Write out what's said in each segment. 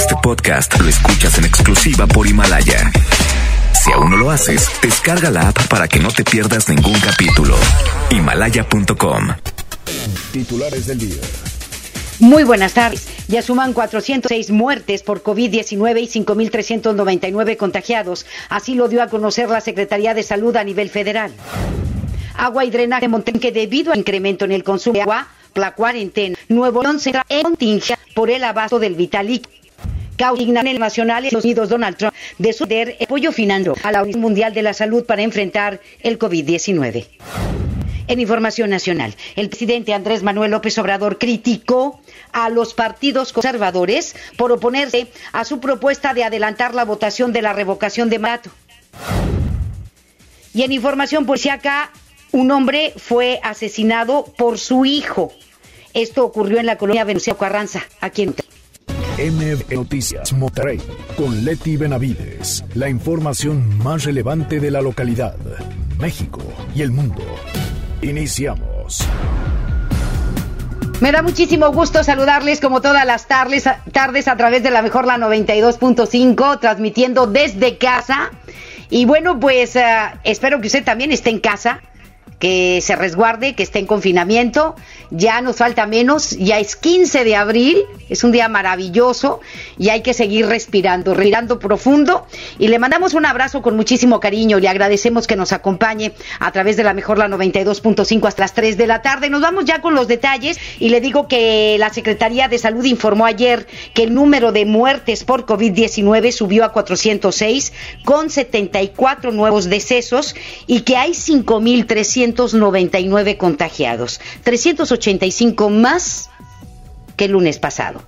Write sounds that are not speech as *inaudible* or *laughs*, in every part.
Este podcast lo escuchas en exclusiva por Himalaya. Si aún no lo haces, descarga la app para que no te pierdas ningún capítulo. Himalaya.com. Titulares del día. Muy buenas tardes. Ya suman 406 muertes por COVID-19 y 5.399 contagiados. Así lo dio a conocer la Secretaría de Salud a nivel federal. Agua y drenaje que debido al incremento en el consumo de agua, la cuarentena, Nuevo León se en contingencia por el abasto del Vitalic. Causignan nacionales los Unidos Donald Trump de suceder apoyo financiero a la Organización Mundial de la Salud para enfrentar el COVID-19. En información nacional, el presidente Andrés Manuel López Obrador criticó a los partidos conservadores por oponerse a su propuesta de adelantar la votación de la revocación de mandato. Y en información policíaca, un hombre fue asesinado por su hijo. Esto ocurrió en la colonia Venustiano Carranza, aquí en MB Noticias Monterrey con Leti Benavides. La información más relevante de la localidad, México y el mundo. Iniciamos. Me da muchísimo gusto saludarles como todas las tardes, tardes a través de la mejor la 92.5, transmitiendo desde casa. Y bueno, pues uh, espero que usted también esté en casa que se resguarde, que esté en confinamiento. Ya nos falta menos, ya es 15 de abril, es un día maravilloso y hay que seguir respirando, respirando profundo. Y le mandamos un abrazo con muchísimo cariño, le agradecemos que nos acompañe a través de la mejor la 92.5 hasta las 3 de la tarde. Nos vamos ya con los detalles y le digo que la Secretaría de Salud informó ayer que el número de muertes por COVID-19 subió a 406 con 74 nuevos decesos y que hay 5.300 399 contagiados, 385 más que el lunes pasado.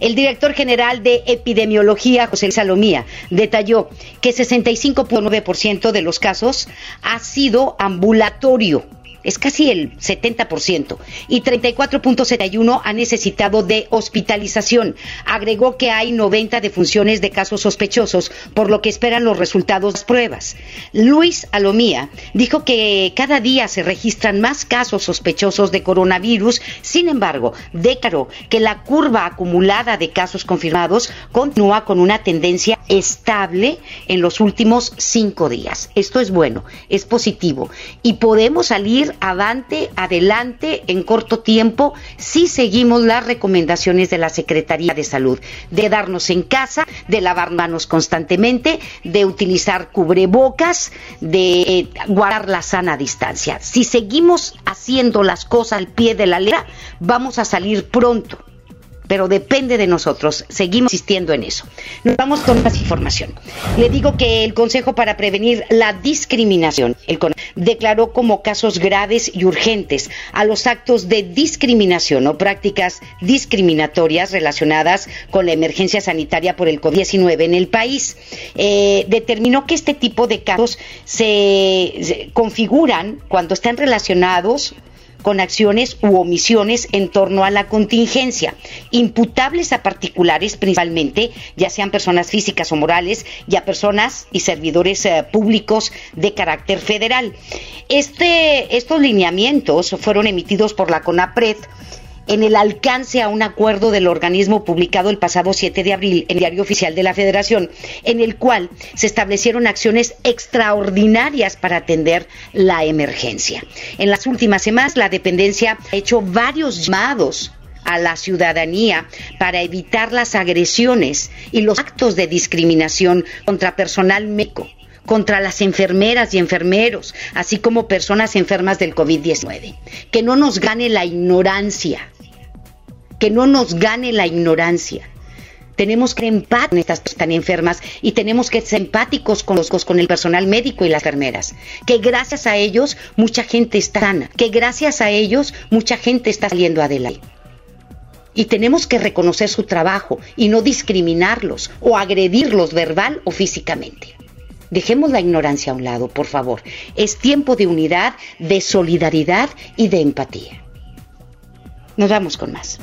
El director general de epidemiología, José Salomía, detalló que 65.9% de los casos ha sido ambulatorio es casi el 70%, y 34.71 ha necesitado de hospitalización. Agregó que hay 90 defunciones de casos sospechosos, por lo que esperan los resultados de las pruebas. Luis Alomía dijo que cada día se registran más casos sospechosos de coronavirus, sin embargo, declaró que la curva acumulada de casos confirmados continúa con una tendencia estable en los últimos cinco días. Esto es bueno, es positivo, y podemos salir adelante, adelante en corto tiempo si seguimos las recomendaciones de la Secretaría de Salud, de darnos en casa, de lavar manos constantemente, de utilizar cubrebocas, de guardar la sana distancia. Si seguimos haciendo las cosas al pie de la letra, vamos a salir pronto pero depende de nosotros. Seguimos insistiendo en eso. Nos vamos con más información. Le digo que el Consejo para Prevenir la Discriminación el declaró como casos graves y urgentes a los actos de discriminación o prácticas discriminatorias relacionadas con la emergencia sanitaria por el COVID-19 en el país. Eh, determinó que este tipo de casos se configuran cuando están relacionados con acciones u omisiones en torno a la contingencia, imputables a particulares principalmente, ya sean personas físicas o morales, y a personas y servidores eh, públicos de carácter federal. Este, estos lineamientos fueron emitidos por la CONAPRED en el alcance a un acuerdo del organismo publicado el pasado 7 de abril en el Diario Oficial de la Federación, en el cual se establecieron acciones extraordinarias para atender la emergencia. En las últimas semanas, la dependencia ha hecho varios llamados a la ciudadanía para evitar las agresiones y los actos de discriminación contra personal médico contra las enfermeras y enfermeros, así como personas enfermas del COVID-19. Que no nos gane la ignorancia, que no nos gane la ignorancia. Tenemos que empatizar con estas personas tan enfermas y tenemos que ser empáticos con, los, con el personal médico y las enfermeras. Que gracias a ellos mucha gente está sana, que gracias a ellos mucha gente está saliendo adelante. Y tenemos que reconocer su trabajo y no discriminarlos o agredirlos verbal o físicamente. Dejemos la ignorancia a un lado, por favor. Es tiempo de unidad, de solidaridad y de empatía. Nos vamos con más.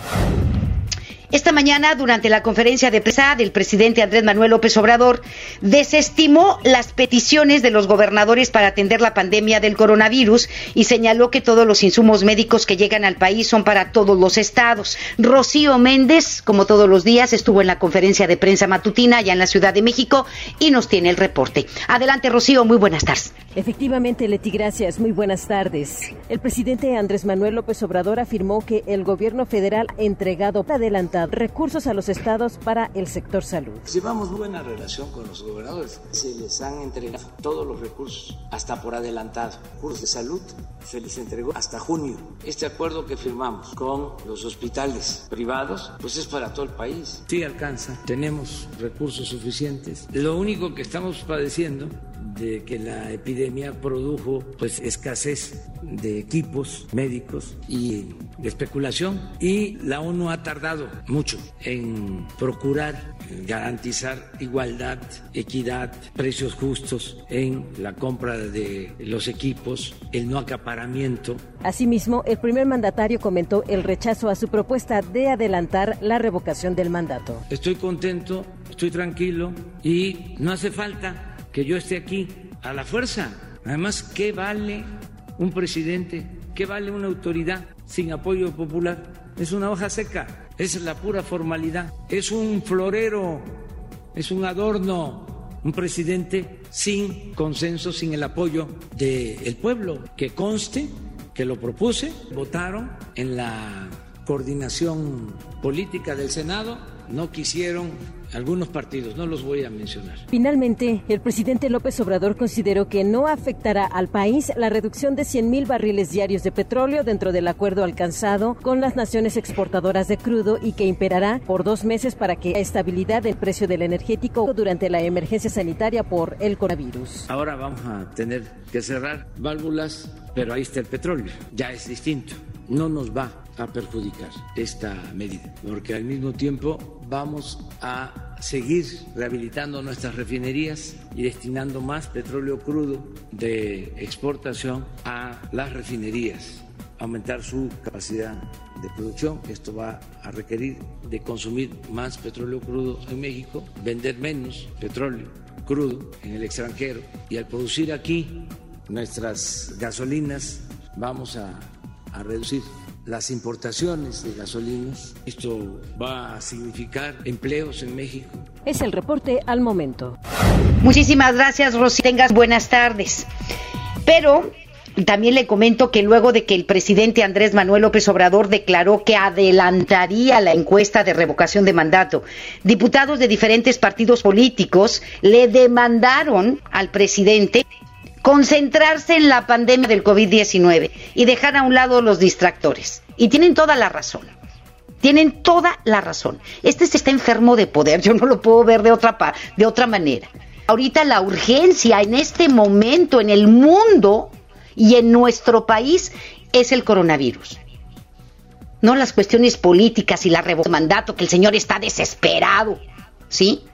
Esta mañana, durante la conferencia de prensa del presidente Andrés Manuel López Obrador, desestimó las peticiones de los gobernadores para atender la pandemia del coronavirus y señaló que todos los insumos médicos que llegan al país son para todos los estados. Rocío Méndez, como todos los días, estuvo en la conferencia de prensa matutina allá en la Ciudad de México y nos tiene el reporte. Adelante, Rocío, muy buenas tardes. Efectivamente, Leti, gracias. Muy buenas tardes. El presidente Andrés Manuel López Obrador afirmó que el gobierno federal ha entregado adelante recursos a los estados para el sector salud. Llevamos buena relación con los gobernadores. Se les han entregado todos los recursos, hasta por adelantado. Cursos de salud se les entregó hasta junio. Este acuerdo que firmamos con los hospitales privados, pues es para todo el país. Sí alcanza, tenemos recursos suficientes. Lo único que estamos padeciendo de que la epidemia produjo pues escasez de equipos médicos y especulación y la ONU ha tardado mucho en procurar garantizar igualdad, equidad, precios justos en la compra de los equipos, el no acaparamiento. Asimismo, el primer mandatario comentó el rechazo a su propuesta de adelantar la revocación del mandato. Estoy contento, estoy tranquilo y no hace falta que yo esté aquí a la fuerza. Además, ¿qué vale un presidente? ¿Qué vale una autoridad sin apoyo popular? Es una hoja seca, es la pura formalidad, es un florero, es un adorno. Un presidente sin consenso, sin el apoyo del pueblo, que conste que lo propuse, votaron en la coordinación política del Senado, no quisieron algunos partidos, no los voy a mencionar. Finalmente, el presidente López Obrador consideró que no afectará al país la reducción de 100 mil barriles diarios de petróleo dentro del acuerdo alcanzado con las naciones exportadoras de crudo y que imperará por dos meses para que estabilidad del precio del energético durante la emergencia sanitaria por el coronavirus. Ahora vamos a tener que cerrar válvulas, pero ahí está el petróleo, ya es distinto. No nos va a perjudicar esta medida, porque al mismo tiempo vamos a seguir rehabilitando nuestras refinerías y destinando más petróleo crudo de exportación a las refinerías, aumentar su capacidad de producción. Esto va a requerir de consumir más petróleo crudo en México, vender menos petróleo crudo en el extranjero y al producir aquí nuestras gasolinas vamos a, a reducir las importaciones de gasolinas. Esto va a significar empleos en México. Es el reporte al momento. Muchísimas gracias, Rosy. Tengas buenas tardes. Pero también le comento que luego de que el presidente Andrés Manuel López Obrador declaró que adelantaría la encuesta de revocación de mandato, diputados de diferentes partidos políticos le demandaron al presidente concentrarse en la pandemia del COVID-19 y dejar a un lado los distractores. Y tienen toda la razón. Tienen toda la razón. Este se está enfermo de poder, yo no lo puedo ver de otra, de otra manera. Ahorita la urgencia en este momento en el mundo y en nuestro país es el coronavirus. No las cuestiones políticas y la revocación de mandato, que el señor está desesperado. ¿Sí?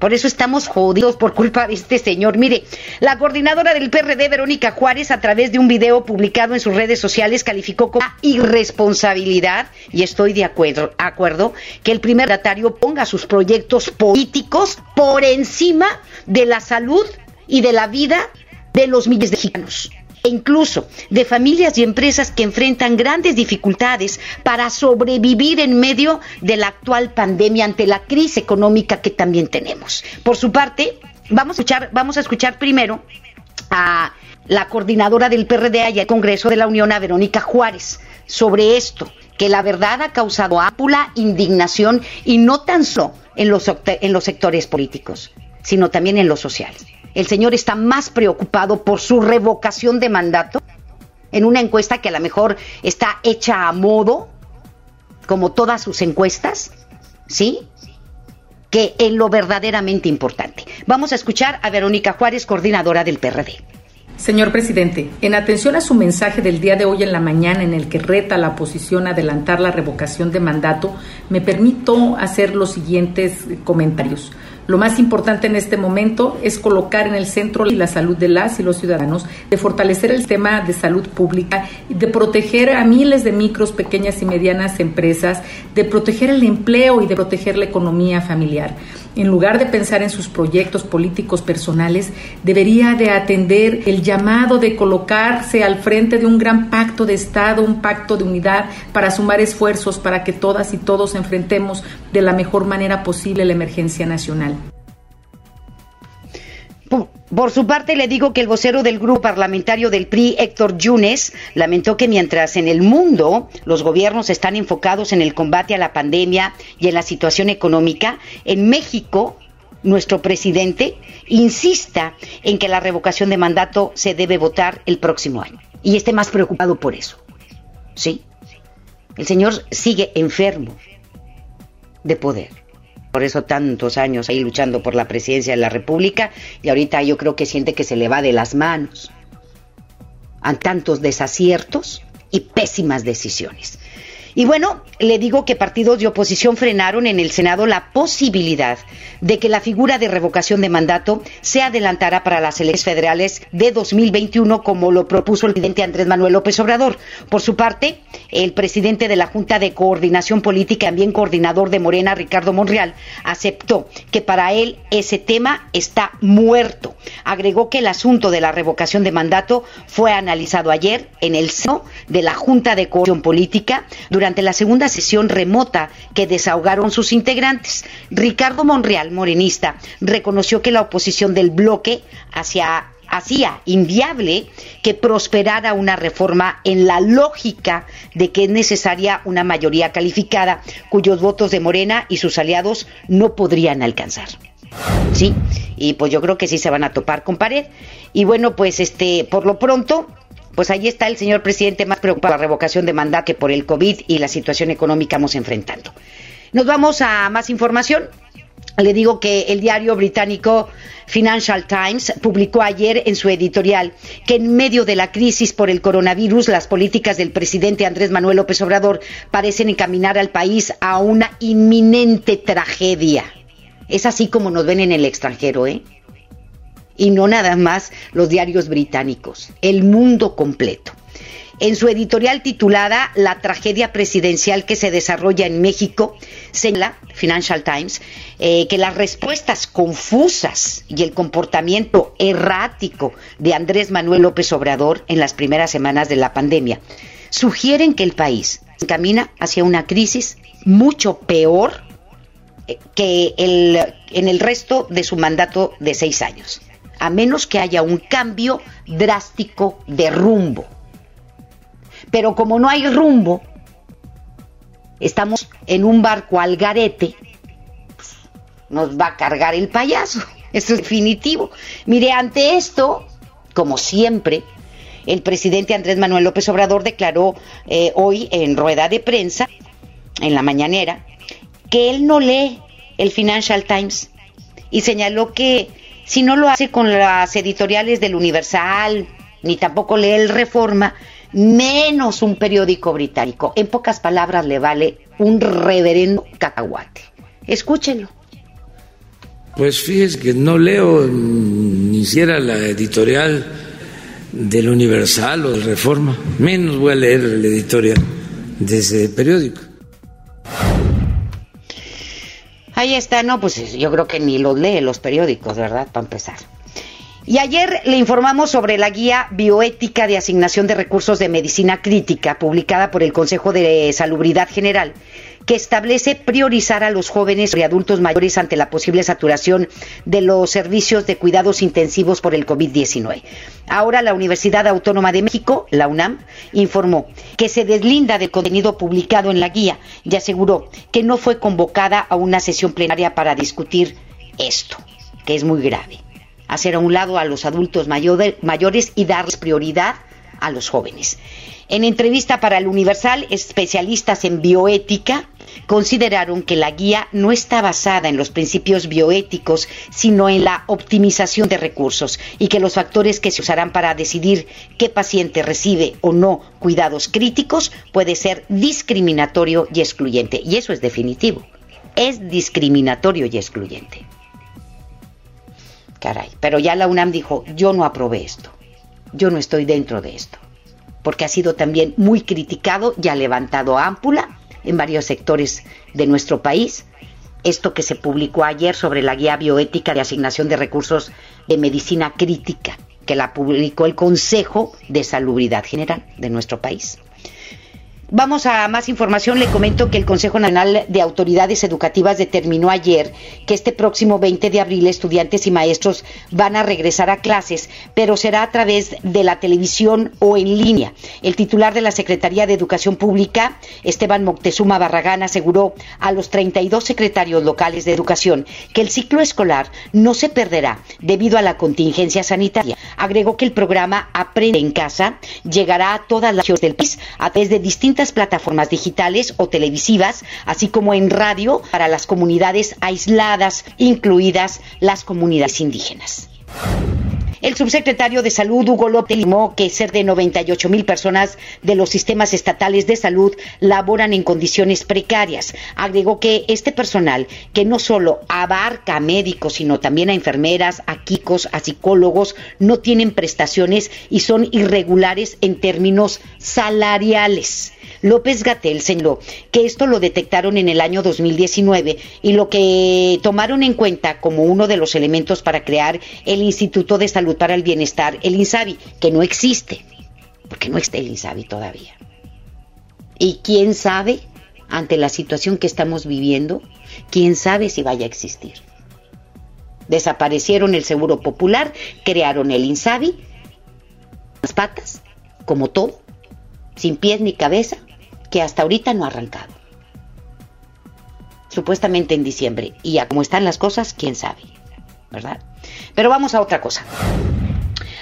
Por eso estamos jodidos por culpa de este señor. Mire, la coordinadora del PRD, Verónica Juárez, a través de un video publicado en sus redes sociales, calificó como irresponsabilidad, y estoy de acuerdo, acuerdo que el primer mandatario ponga sus proyectos políticos por encima de la salud y de la vida de los miles de mexicanos e incluso de familias y empresas que enfrentan grandes dificultades para sobrevivir en medio de la actual pandemia ante la crisis económica que también tenemos. Por su parte, vamos a escuchar, vamos a escuchar primero a la coordinadora del PRD y el Congreso de la Unión, a Verónica Juárez, sobre esto, que la verdad ha causado ámpula indignación y no tan solo en los sectores políticos, sino también en los sociales el señor está más preocupado por su revocación de mandato en una encuesta que a lo mejor está hecha a modo, como todas sus encuestas, ¿sí? Que en lo verdaderamente importante. Vamos a escuchar a Verónica Juárez, coordinadora del PRD. Señor presidente, en atención a su mensaje del día de hoy en la mañana en el que reta la oposición a adelantar la revocación de mandato, me permito hacer los siguientes comentarios. Lo más importante en este momento es colocar en el centro la salud de las y los ciudadanos, de fortalecer el sistema de salud pública, de proteger a miles de micros, pequeñas y medianas empresas, de proteger el empleo y de proteger la economía familiar en lugar de pensar en sus proyectos políticos personales, debería de atender el llamado de colocarse al frente de un gran pacto de Estado, un pacto de unidad para sumar esfuerzos para que todas y todos enfrentemos de la mejor manera posible la emergencia nacional. Por su parte, le digo que el vocero del grupo parlamentario del PRI, Héctor Yunes, lamentó que mientras en el mundo los gobiernos están enfocados en el combate a la pandemia y en la situación económica, en México nuestro presidente insista en que la revocación de mandato se debe votar el próximo año y esté más preocupado por eso. ¿Sí? El señor sigue enfermo de poder por eso tantos años ahí luchando por la presidencia de la República y ahorita yo creo que siente que se le va de las manos a tantos desaciertos y pésimas decisiones. Y bueno, le digo que partidos de oposición frenaron en el Senado la posibilidad de que la figura de revocación de mandato se adelantara para las elecciones federales de 2021, como lo propuso el presidente Andrés Manuel López Obrador. Por su parte, el presidente de la Junta de Coordinación Política, también coordinador de Morena, Ricardo Monreal, aceptó que para él ese tema está muerto. Agregó que el asunto de la revocación de mandato fue analizado ayer en el seno de la Junta de Coordinación Política durante la segunda sesión remota que desahogaron sus integrantes. Ricardo Monreal, morenista, reconoció que la oposición del bloque hacía inviable que prosperara una reforma en la lógica de que es necesaria una mayoría calificada cuyos votos de Morena y sus aliados no podrían alcanzar. Sí, y pues yo creo que sí se van a topar con pared. Y bueno, pues este, por lo pronto, pues ahí está el señor presidente más preocupado por la revocación de mandato que por el COVID y la situación económica vamos enfrentando. Nos vamos a más información. Le digo que el diario británico Financial Times publicó ayer en su editorial que en medio de la crisis por el coronavirus, las políticas del presidente Andrés Manuel López Obrador parecen encaminar al país a una inminente tragedia. Es así como nos ven en el extranjero, ¿eh? Y no nada más los diarios británicos, el mundo completo. En su editorial titulada La tragedia presidencial que se desarrolla en México, señala Financial Times eh, que las respuestas confusas y el comportamiento errático de Andrés Manuel López Obrador en las primeras semanas de la pandemia sugieren que el país camina hacia una crisis mucho peor eh, que el, en el resto de su mandato de seis años, a menos que haya un cambio drástico de rumbo. Pero como no hay rumbo, estamos en un barco al garete, pues, nos va a cargar el payaso. *laughs* Eso es definitivo. Mire, ante esto, como siempre, el presidente Andrés Manuel López Obrador declaró eh, hoy en rueda de prensa, en la mañanera, que él no lee el Financial Times y señaló que si no lo hace con las editoriales del Universal, ni tampoco lee el Reforma, menos un periódico británico. En pocas palabras, le vale un reverendo cacahuate. Escúchenlo. Pues fíjese que no leo ni siquiera la editorial del Universal o del Reforma, menos voy a leer la editorial de ese periódico. Ahí está, no, pues yo creo que ni los lee los periódicos, ¿verdad? Para empezar. Y ayer le informamos sobre la guía bioética de asignación de recursos de medicina crítica publicada por el Consejo de Salubridad General, que establece priorizar a los jóvenes y adultos mayores ante la posible saturación de los servicios de cuidados intensivos por el COVID-19. Ahora la Universidad Autónoma de México, la UNAM, informó que se deslinda del contenido publicado en la guía y aseguró que no fue convocada a una sesión plenaria para discutir esto, que es muy grave hacer a un lado a los adultos mayores y darles prioridad a los jóvenes. En entrevista para el Universal, especialistas en bioética consideraron que la guía no está basada en los principios bioéticos, sino en la optimización de recursos y que los factores que se usarán para decidir qué paciente recibe o no cuidados críticos puede ser discriminatorio y excluyente. Y eso es definitivo. Es discriminatorio y excluyente. caray. Pero ya la UNAM dijo, yo no aprobé esto, yo no estoy dentro de esto, porque ha sido también muy criticado y ha levantado ámpula en varios sectores de nuestro país. Esto que se publicó ayer sobre la guía bioética de asignación de recursos de medicina crítica, que la publicó el Consejo de Salubridad General de nuestro país. Vamos a más información. Le comento que el Consejo Nacional de Autoridades Educativas determinó ayer que este próximo 20 de abril estudiantes y maestros van a regresar a clases, pero será a través de la televisión o en línea. El titular de la Secretaría de Educación Pública, Esteban Moctezuma Barragán, aseguró a los 32 secretarios locales de educación que el ciclo escolar no se perderá debido a la contingencia sanitaria. Agregó que el programa Aprende en Casa llegará a todas las regiones del país a través de distintas plataformas digitales o televisivas, así como en radio para las comunidades aisladas, incluidas las comunidades indígenas. El subsecretario de Salud, Hugo López, limó que ser de 98 mil personas de los sistemas estatales de salud laboran en condiciones precarias. Agregó que este personal, que no solo abarca a médicos, sino también a enfermeras, a quicos, a psicólogos, no tienen prestaciones y son irregulares en términos salariales. López Gatel señaló que esto lo detectaron en el año 2019 y lo que tomaron en cuenta como uno de los elementos para crear el Instituto de Salud para el Bienestar, el INSABI, que no existe, porque no está el INSABI todavía. Y quién sabe, ante la situación que estamos viviendo, quién sabe si vaya a existir. Desaparecieron el Seguro Popular, crearon el INSABI, las patas, como todo, sin pies ni cabeza, que hasta ahorita no ha arrancado. Supuestamente en diciembre. Y a cómo están las cosas, quién sabe. Pero vamos a otra cosa.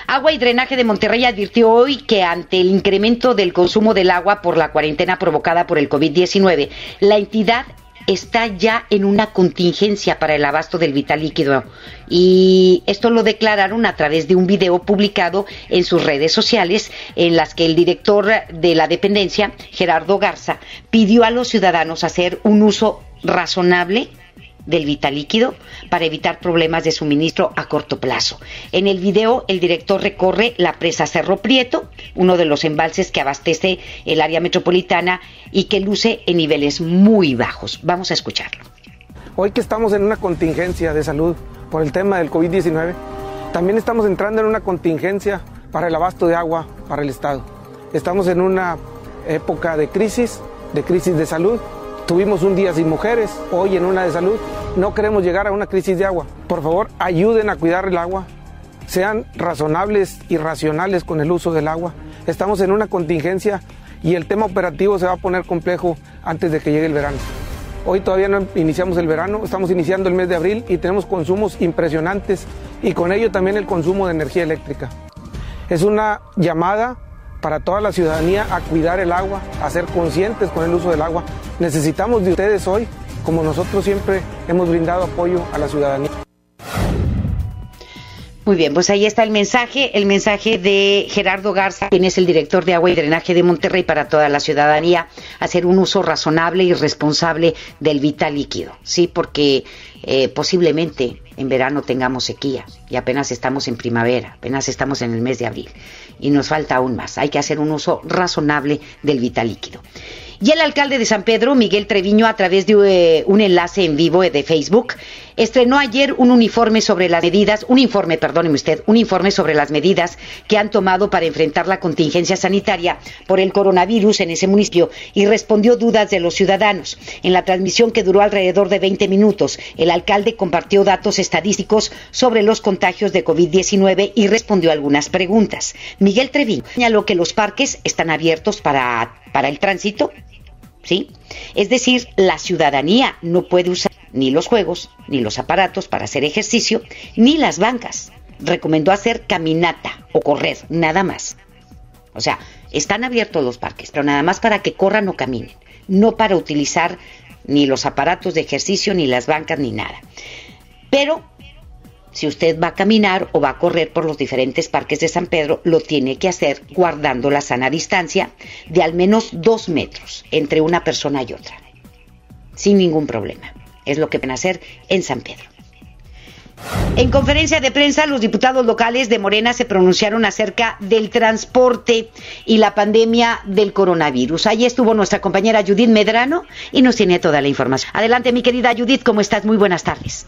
Agua y Drenaje de Monterrey advirtió hoy que ante el incremento del consumo del agua por la cuarentena provocada por el COVID-19, la entidad está ya en una contingencia para el abasto del vital líquido. Y esto lo declararon a través de un video publicado en sus redes sociales en las que el director de la dependencia, Gerardo Garza, pidió a los ciudadanos hacer un uso razonable del vital líquido para evitar problemas de suministro a corto plazo. En el video, el director recorre la presa Cerro Prieto, uno de los embalses que abastece el área metropolitana y que luce en niveles muy bajos. Vamos a escucharlo. Hoy que estamos en una contingencia de salud por el tema del COVID-19, también estamos entrando en una contingencia para el abasto de agua para el Estado. Estamos en una época de crisis, de crisis de salud. Tuvimos un día sin mujeres, hoy en una de salud no queremos llegar a una crisis de agua. Por favor, ayuden a cuidar el agua. Sean razonables y racionales con el uso del agua. Estamos en una contingencia y el tema operativo se va a poner complejo antes de que llegue el verano. Hoy todavía no iniciamos el verano, estamos iniciando el mes de abril y tenemos consumos impresionantes y con ello también el consumo de energía eléctrica. Es una llamada para toda la ciudadanía a cuidar el agua, a ser conscientes con el uso del agua. Necesitamos de ustedes hoy como nosotros siempre hemos brindado apoyo a la ciudadanía. Muy bien, pues ahí está el mensaje, el mensaje de Gerardo Garza, quien es el director de agua y drenaje de Monterrey para toda la ciudadanía, hacer un uso razonable y responsable del vital líquido, sí, porque eh, posiblemente en verano tengamos sequía y apenas estamos en primavera, apenas estamos en el mes de abril y nos falta aún más. Hay que hacer un uso razonable del vital líquido. Y el alcalde de San Pedro, Miguel Treviño, a través de eh, un enlace en vivo de Facebook, estrenó ayer un uniforme sobre las medidas, un informe, perdóneme usted, un informe sobre las medidas que han tomado para enfrentar la contingencia sanitaria por el coronavirus en ese municipio y respondió dudas de los ciudadanos. En la transmisión que duró alrededor de 20 minutos, el alcalde compartió datos estadísticos sobre los contagios de COVID-19 y respondió algunas preguntas. Miguel Treviño señaló que los parques están abiertos para, para el tránsito ¿sí? Es decir, la ciudadanía no puede usar ni los juegos, ni los aparatos para hacer ejercicio, ni las bancas. Recomendó hacer caminata o correr, nada más. O sea, están abiertos los parques, pero nada más para que corran o caminen, no para utilizar ni los aparatos de ejercicio, ni las bancas, ni nada. Pero si usted va a caminar o va a correr por los diferentes parques de San Pedro, lo tiene que hacer guardando la sana distancia de al menos dos metros entre una persona y otra, sin ningún problema. Es lo que van a hacer en San Pedro. En conferencia de prensa, los diputados locales de Morena se pronunciaron acerca del transporte y la pandemia del coronavirus. Allí estuvo nuestra compañera Judith Medrano y nos tiene toda la información. Adelante, mi querida Judith, ¿cómo estás? Muy buenas tardes.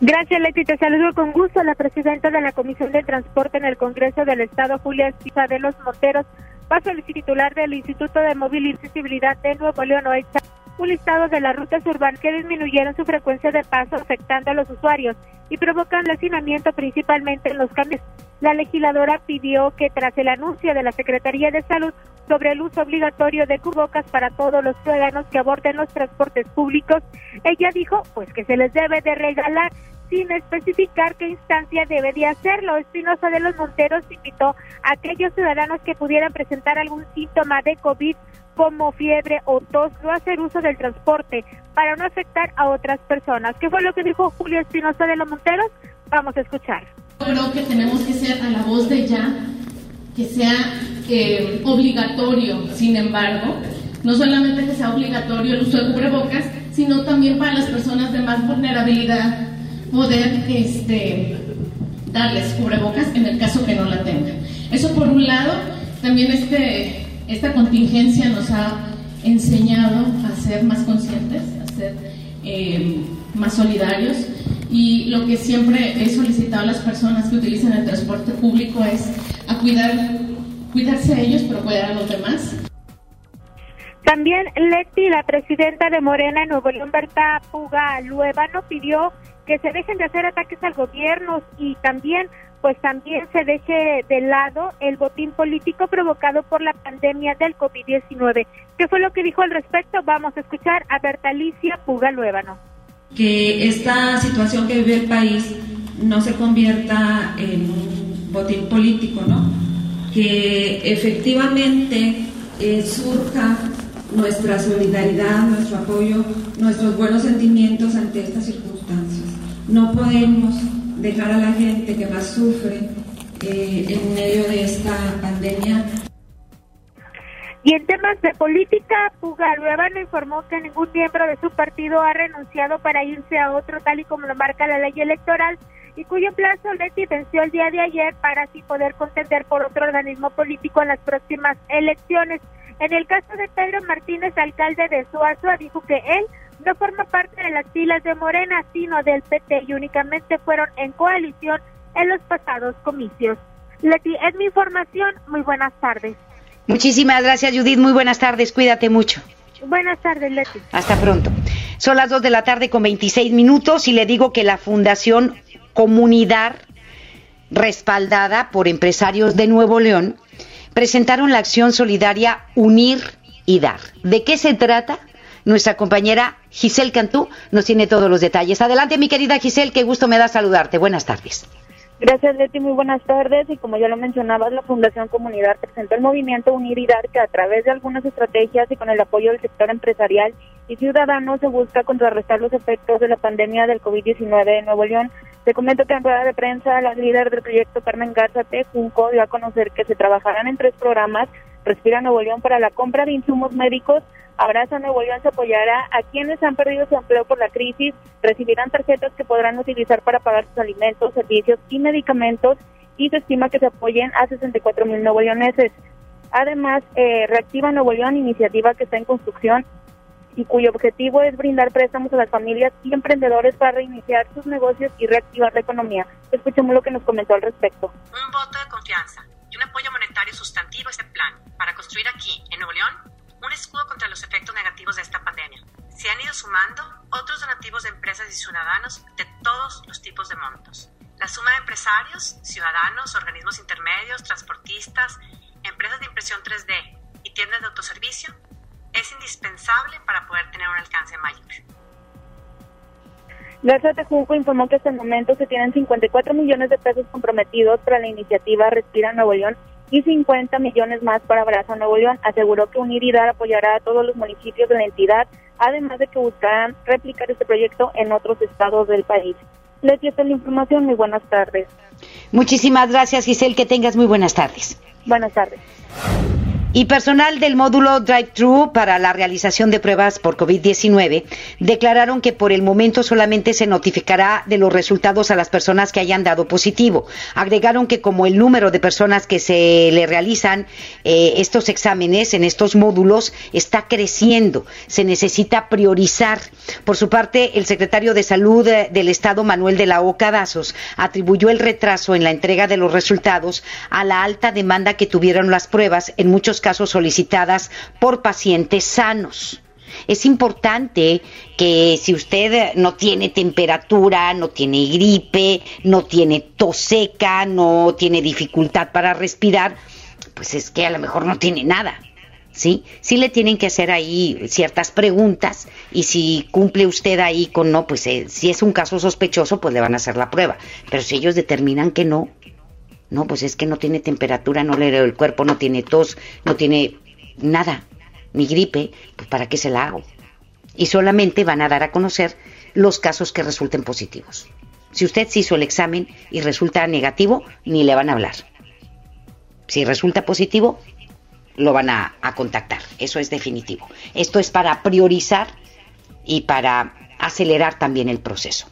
Gracias, Leti. Te saludo con gusto. La presidenta de la Comisión de Transporte en el Congreso del Estado, Julia de los Monteros, paso el titular del Instituto de Móvil y Accesibilidad de Nuevo León, OEXA, un listado de las rutas urbanas que disminuyeron su frecuencia de paso afectando a los usuarios y provocan hacinamiento principalmente en los camiones. La legisladora pidió que tras el anuncio de la Secretaría de Salud sobre el uso obligatorio de cubocas para todos los ciudadanos que aborden los transportes públicos, ella dijo pues que se les debe de regalar sin especificar qué instancia debe de hacerlo. Espinosa de los Monteros invitó a aquellos ciudadanos que pudieran presentar algún síntoma de COVID como fiebre o tos, no hacer uso del transporte para no afectar a otras personas. ¿Qué fue lo que dijo Julio Espinosa de los Monteros? Vamos a escuchar. Creo que tenemos que ser a la voz de ya, que sea eh, obligatorio, sin embargo, no solamente que sea obligatorio el uso de cubrebocas, sino también para las personas de más vulnerabilidad poder este, darles cubrebocas en el caso que no la tengan. Eso por un lado, también este esta contingencia nos ha enseñado a ser más conscientes, a ser eh, más solidarios y lo que siempre he solicitado a las personas que utilizan el transporte público es a cuidar, cuidarse a ellos, pero cuidar a los demás. También Leti, la presidenta de Morena en Nuevo León, Berta Puga Luevano, pidió que se dejen de hacer ataques al gobierno y también pues también se deje de lado el botín político provocado por la pandemia del COVID-19. ¿Qué fue lo que dijo al respecto? Vamos a escuchar a Bertalicia Puga Luébano. Que esta situación que vive el país no se convierta en un botín político, ¿no? Que efectivamente eh, surja nuestra solidaridad, nuestro apoyo, nuestros buenos sentimientos ante estas circunstancias. No podemos dejar a la gente que más sufre eh, en medio de esta pandemia. Y en temas de política, Pugaluevano informó que ningún miembro de su partido ha renunciado para irse a otro, tal y como lo marca la ley electoral, y cuyo plazo Leti venció el día de ayer para así poder contender por otro organismo político en las próximas elecciones. En el caso de Pedro Martínez, alcalde de Suazua, dijo que él no forma parte de las filas de Morena, sino del PT y únicamente fueron en coalición en los pasados comicios. Leti, es mi información. Muy buenas tardes. Muchísimas gracias, Judith. Muy buenas tardes. Cuídate mucho. Buenas tardes, Leti. Hasta pronto. Son las 2 de la tarde con 26 minutos y le digo que la Fundación Comunidad, respaldada por empresarios de Nuevo León, presentaron la acción solidaria Unir y Dar. ¿De qué se trata? Nuestra compañera Giselle Cantú nos tiene todos los detalles. Adelante, mi querida Giselle, qué gusto me da saludarte. Buenas tardes. Gracias, Leti. Muy buenas tardes. Y como ya lo mencionabas, la Fundación Comunidad presentó el movimiento Unir y Dar, que a través de algunas estrategias y con el apoyo del sector empresarial y ciudadano se busca contrarrestar los efectos de la pandemia del COVID-19 en Nuevo León. Te comento que en rueda de prensa, la líder del proyecto, Carmen Garza Junco, dio a conocer que se trabajarán en tres programas Respira Nuevo León para la compra de insumos médicos, Abraza Nuevo León se apoyará a quienes han perdido su empleo por la crisis, recibirán tarjetas que podrán utilizar para pagar sus alimentos, servicios y medicamentos y se estima que se apoyen a 64 mil nuevo leoneses. Además, eh, Reactiva Nuevo León, iniciativa que está en construcción y cuyo objetivo es brindar préstamos a las familias y emprendedores para reiniciar sus negocios y reactivar la economía. Escuchemos lo que nos comentó al respecto. Un voto de confianza y un apoyo monetario sustantivo plan para construir aquí, en Nuevo León, un escudo contra los efectos negativos de esta pandemia. Se han ido sumando otros donativos de empresas y ciudadanos de todos los tipos de montos. La suma de empresarios, ciudadanos, organismos intermedios, transportistas, empresas de impresión 3D y tiendas de autoservicio es indispensable para poder tener un alcance mayor. Garza Tejunco informó que hasta el momento se tienen 54 millones de pesos comprometidos para la iniciativa Respira Nuevo León y 50 millones más para Abrazo Nuevo León. Aseguró que Unir y Dar apoyará a todos los municipios de la entidad, además de que buscarán replicar este proyecto en otros estados del país. Leti, esta es la información. Muy buenas tardes. Muchísimas gracias, Giselle. Que tengas muy buenas tardes. Buenas tardes. Y personal del módulo Drive-Thru para la realización de pruebas por COVID-19 declararon que por el momento solamente se notificará de los resultados a las personas que hayan dado positivo. Agregaron que como el número de personas que se le realizan eh, estos exámenes en estos módulos está creciendo, se necesita priorizar. Por su parte, el secretario de Salud eh, del Estado, Manuel de la Oca Dazos, atribuyó el retraso en la entrega de los resultados a la alta demanda que tuvieron las pruebas en muchos casos solicitadas por pacientes sanos. Es importante que si usted no tiene temperatura, no tiene gripe, no tiene tos seca, no tiene dificultad para respirar, pues es que a lo mejor no tiene nada. ¿Sí? Sí le tienen que hacer ahí ciertas preguntas y si cumple usted ahí con no, pues eh, si es un caso sospechoso, pues le van a hacer la prueba. Pero si ellos determinan que no, no, pues es que no tiene temperatura, no le el cuerpo, no tiene tos, no tiene nada, ni gripe, pues ¿para qué se la hago? Y solamente van a dar a conocer los casos que resulten positivos. Si usted se hizo el examen y resulta negativo, ni le van a hablar. Si resulta positivo, lo van a, a contactar. Eso es definitivo. Esto es para priorizar y para acelerar también el proceso.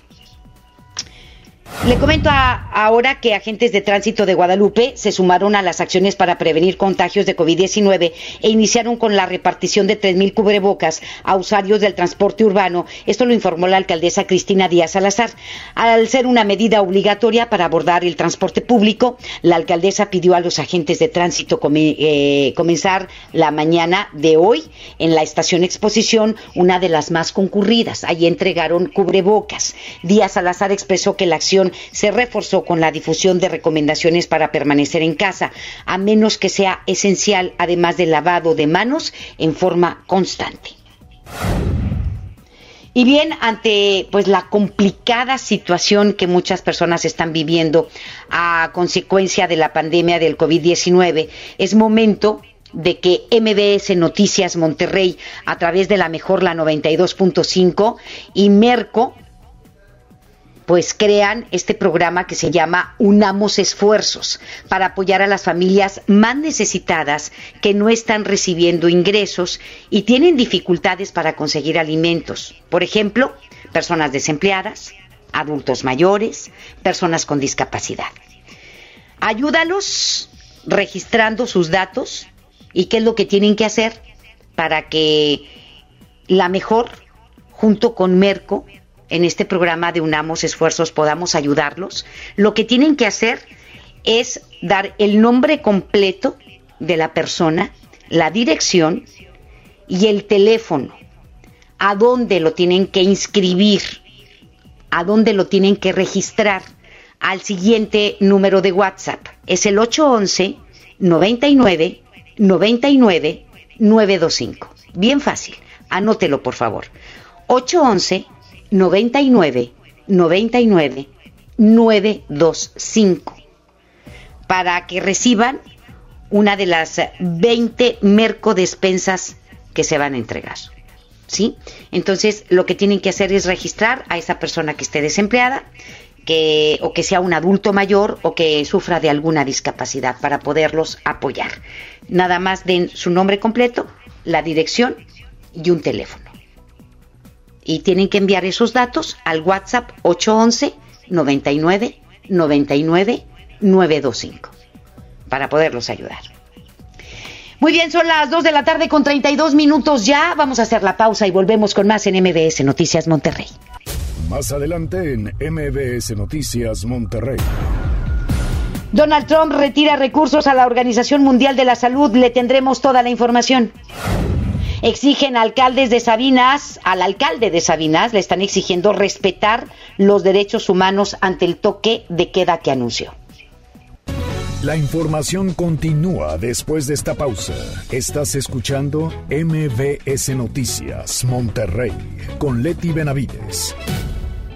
Le comento ahora que agentes de tránsito de Guadalupe se sumaron a las acciones para prevenir contagios de COVID-19 e iniciaron con la repartición de 3.000 cubrebocas a usuarios del transporte urbano. Esto lo informó la alcaldesa Cristina Díaz Salazar. Al ser una medida obligatoria para abordar el transporte público, la alcaldesa pidió a los agentes de tránsito eh, comenzar la mañana de hoy en la estación Exposición, una de las más concurridas. Allí entregaron cubrebocas. Díaz Salazar expresó que la acción se reforzó con la difusión de recomendaciones para permanecer en casa, a menos que sea esencial, además del lavado de manos en forma constante. Y bien, ante pues la complicada situación que muchas personas están viviendo a consecuencia de la pandemia del COVID-19, es momento de que MBS Noticias Monterrey, a través de la mejor la 92.5 y Merco, pues crean este programa que se llama Unamos Esfuerzos para apoyar a las familias más necesitadas que no están recibiendo ingresos y tienen dificultades para conseguir alimentos. Por ejemplo, personas desempleadas, adultos mayores, personas con discapacidad. Ayúdalos registrando sus datos y qué es lo que tienen que hacer para que la mejor, junto con Merco, en este programa de Unamos Esfuerzos podamos ayudarlos, lo que tienen que hacer es dar el nombre completo de la persona, la dirección y el teléfono, a dónde lo tienen que inscribir, a dónde lo tienen que registrar, al siguiente número de WhatsApp. Es el 811 99 99 925. Bien fácil. Anótelo, por favor. 811 99 99 925 para que reciban una de las 20 mercodespensas que se van a entregar. ¿Sí? Entonces, lo que tienen que hacer es registrar a esa persona que esté desempleada, que, o que sea un adulto mayor o que sufra de alguna discapacidad para poderlos apoyar. Nada más den su nombre completo, la dirección y un teléfono y tienen que enviar esos datos al WhatsApp 811 99 99 925 para poderlos ayudar. Muy bien, son las 2 de la tarde con 32 minutos ya. Vamos a hacer la pausa y volvemos con más en MBS Noticias Monterrey. Más adelante en MBS Noticias Monterrey. Donald Trump retira recursos a la Organización Mundial de la Salud. Le tendremos toda la información. Exigen alcaldes de Sabinas, al alcalde de Sabinas, le están exigiendo respetar los derechos humanos ante el toque de queda que anunció. La información continúa después de esta pausa. Estás escuchando MBS Noticias Monterrey con Leti Benavides.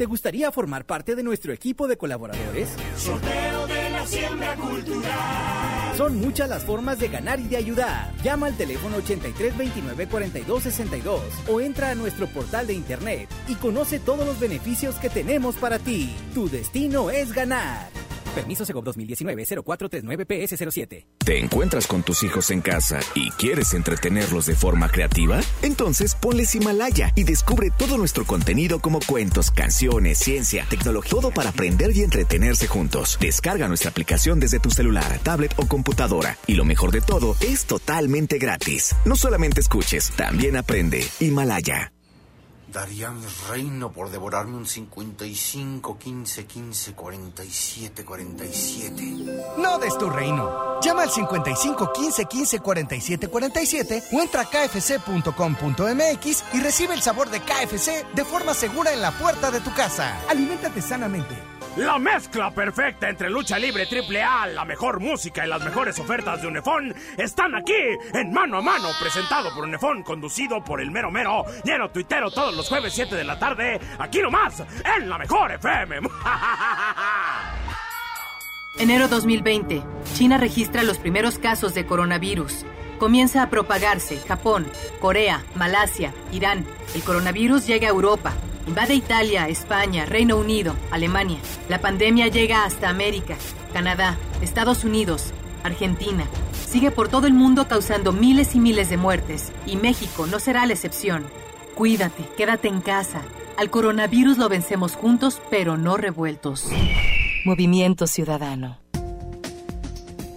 ¿Te gustaría formar parte de nuestro equipo de colaboradores? Sorteo de la siembra cultural. Son muchas las formas de ganar y de ayudar. Llama al teléfono 83 29 42 62 o entra a nuestro portal de internet y conoce todos los beneficios que tenemos para ti. Tu destino es ganar. Permiso Segov 2019-0439-PS07. ¿Te encuentras con tus hijos en casa y quieres entretenerlos de forma creativa? Entonces ponles Himalaya y descubre todo nuestro contenido como cuentos, canciones, ciencia, tecnología, todo para aprender y entretenerse juntos. Descarga nuestra aplicación desde tu celular, tablet o computadora. Y lo mejor de todo, es totalmente gratis. No solamente escuches, también aprende. Himalaya. Daría mi reino por devorarme un 55, 15, 15, 47, 47. No des tu reino. Llama al 55 15 15 47 47 o entra a kfc.com.mx y recibe el sabor de KFC de forma segura en la puerta de tu casa. Aliméntate sanamente. La mezcla perfecta entre lucha libre triple A, la mejor música y las mejores ofertas de Unefón están aquí en Mano a Mano, presentado por Unefón, conducido por el mero mero, lleno tuitero todos los jueves 7 de la tarde, aquí nomás, en la mejor FM. *laughs* Enero 2020. China registra los primeros casos de coronavirus. Comienza a propagarse Japón, Corea, Malasia, Irán. El coronavirus llega a Europa. Invade Italia, España, Reino Unido, Alemania. La pandemia llega hasta América, Canadá, Estados Unidos, Argentina. Sigue por todo el mundo causando miles y miles de muertes. Y México no será la excepción. Cuídate, quédate en casa. Al coronavirus lo vencemos juntos, pero no revueltos. Movimiento Ciudadano.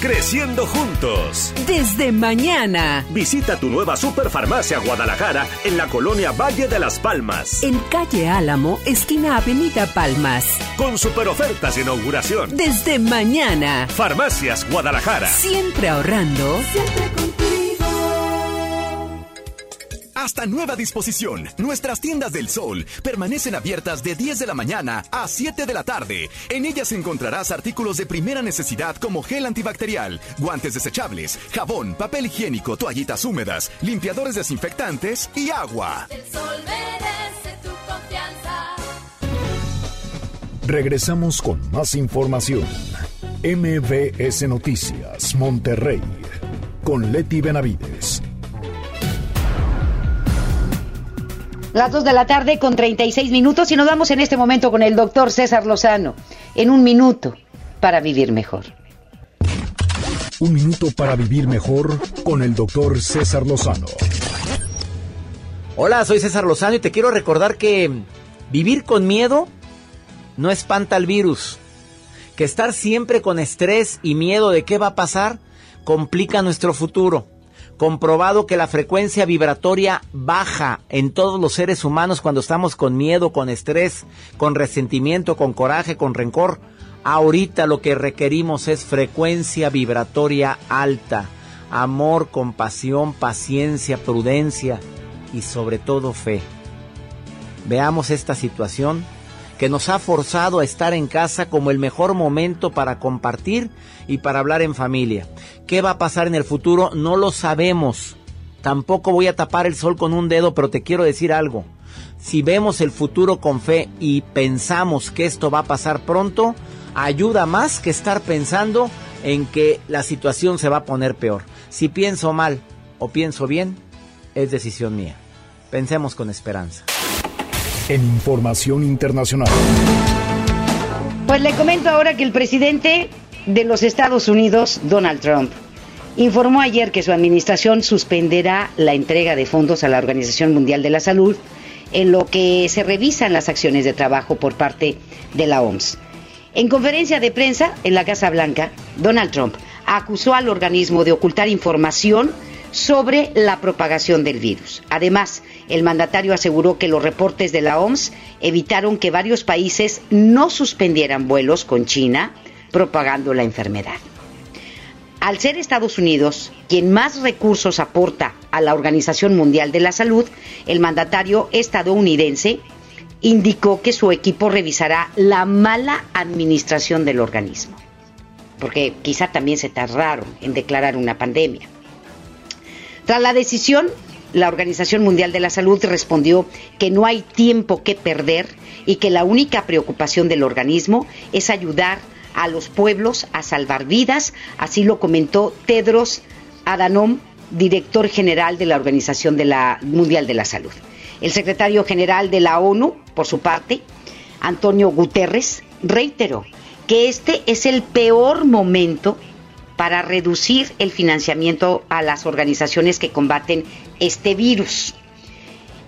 Creciendo juntos. Desde mañana. Visita tu nueva Superfarmacia Guadalajara en la colonia Valle de las Palmas. En calle Álamo, esquina Avenida Palmas. Con super ofertas de inauguración. Desde mañana. Farmacias Guadalajara. Siempre ahorrando. Siempre contigo. Hasta nueva disposición, nuestras tiendas del sol permanecen abiertas de 10 de la mañana a 7 de la tarde. En ellas encontrarás artículos de primera necesidad como gel antibacterial, guantes desechables, jabón, papel higiénico, toallitas húmedas, limpiadores desinfectantes y agua. El sol merece tu confianza. Regresamos con más información. MBS Noticias, Monterrey, con Leti Benavides. Las 2 de la tarde con 36 minutos y nos vamos en este momento con el doctor César Lozano. En un minuto para vivir mejor. Un minuto para vivir mejor con el doctor César Lozano. Hola, soy César Lozano y te quiero recordar que vivir con miedo no espanta al virus. Que estar siempre con estrés y miedo de qué va a pasar complica nuestro futuro comprobado que la frecuencia vibratoria baja en todos los seres humanos cuando estamos con miedo, con estrés, con resentimiento, con coraje, con rencor. Ahorita lo que requerimos es frecuencia vibratoria alta, amor, compasión, paciencia, prudencia y sobre todo fe. Veamos esta situación que nos ha forzado a estar en casa como el mejor momento para compartir y para hablar en familia. ¿Qué va a pasar en el futuro? No lo sabemos, tampoco voy a tapar el sol con un dedo, pero te quiero decir algo. Si vemos el futuro con fe y pensamos que esto va a pasar pronto, ayuda más que estar pensando en que la situación se va a poner peor. Si pienso mal o pienso bien, es decisión mía. Pensemos con esperanza. En información internacional. Pues le comento ahora que el presidente de los Estados Unidos, Donald Trump, informó ayer que su administración suspenderá la entrega de fondos a la Organización Mundial de la Salud en lo que se revisan las acciones de trabajo por parte de la OMS. En conferencia de prensa en la Casa Blanca, Donald Trump acusó al organismo de ocultar información sobre la propagación del virus. Además, el mandatario aseguró que los reportes de la OMS evitaron que varios países no suspendieran vuelos con China propagando la enfermedad. Al ser Estados Unidos quien más recursos aporta a la Organización Mundial de la Salud, el mandatario estadounidense indicó que su equipo revisará la mala administración del organismo, porque quizá también se tardaron en declarar una pandemia. Tras la decisión, la Organización Mundial de la Salud respondió que no hay tiempo que perder y que la única preocupación del organismo es ayudar a los pueblos a salvar vidas, así lo comentó Tedros Adhanom, director general de la Organización Mundial de la Salud. El secretario general de la ONU, por su parte, Antonio Guterres, reiteró que este es el peor momento para reducir el financiamiento a las organizaciones que combaten este virus.